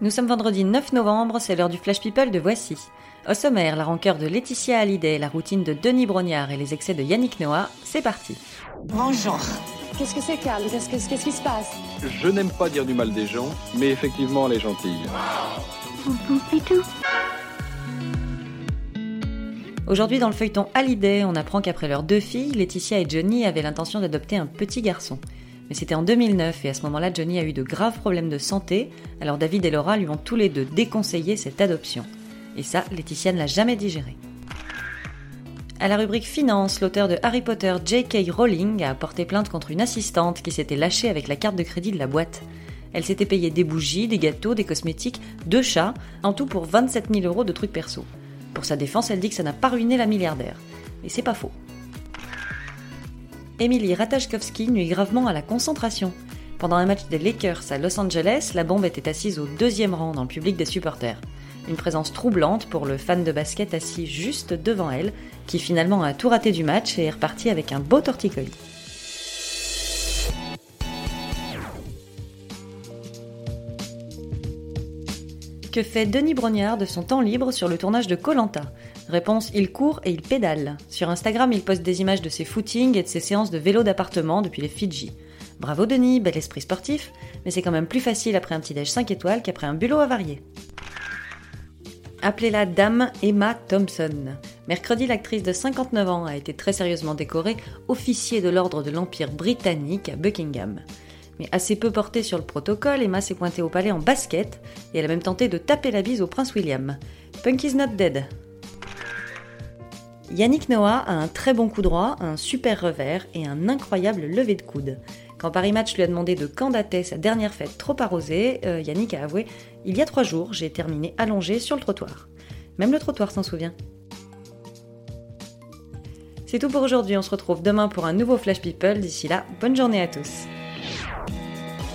Nous sommes vendredi 9 novembre, c'est l'heure du Flash People de Voici. Au sommaire, la rancœur de Laetitia Hallyday, la routine de Denis Brognard et les excès de Yannick Noah, c'est parti. Bonjour. Qu'est-ce que c'est, Carl Qu'est-ce que- qu'est-ce qui se passe? Je n'aime pas dire du mal des gens, mais effectivement, elle est gentille. Aujourd'hui, dans le feuilleton Hallyday, on apprend qu'après leurs deux filles, Laetitia et Johnny avaient l'intention d'adopter un petit garçon. Mais c'était en 2009 et à ce moment-là, Johnny a eu de graves problèmes de santé, alors David et Laura lui ont tous les deux déconseillé cette adoption. Et ça, Laetitia ne l'a jamais digéré. À la rubrique Finance, l'auteur de Harry Potter, J.K. Rowling, a porté plainte contre une assistante qui s'était lâchée avec la carte de crédit de la boîte. Elle s'était payée des bougies, des gâteaux, des cosmétiques, deux chats, en tout pour 27 000 euros de trucs perso. Pour sa défense, elle dit que ça n'a pas ruiné la milliardaire. Et c'est pas faux. Emily Ratajkowski nuit gravement à la concentration. Pendant un match des Lakers à Los Angeles, la bombe était assise au deuxième rang dans le public des supporters. Une présence troublante pour le fan de basket assis juste devant elle, qui finalement a tout raté du match et est reparti avec un beau torticolis. Que fait Denis Brognard de son temps libre sur le tournage de Colanta Réponse il court et il pédale. Sur Instagram, il poste des images de ses footings et de ses séances de vélo d'appartement depuis les Fidji. Bravo Denis, bel esprit sportif, mais c'est quand même plus facile après un petit déj 5 étoiles qu'après un bulot avarié. Appelez-la Dame Emma Thompson. Mercredi, l'actrice de 59 ans a été très sérieusement décorée officier de l'ordre de l'Empire britannique à Buckingham. Mais assez peu portée sur le protocole, Emma s'est pointée au palais en basket et elle a même tenté de taper la bise au prince William. Punk is not dead. Yannick Noah a un très bon coup droit, un super revers et un incroyable lever de coude. Quand Paris Match lui a demandé de quand sa dernière fête trop arrosée, euh, Yannick a avoué Il y a trois jours, j'ai terminé allongé sur le trottoir. Même le trottoir s'en souvient. C'est tout pour aujourd'hui, on se retrouve demain pour un nouveau Flash People. D'ici là, bonne journée à tous.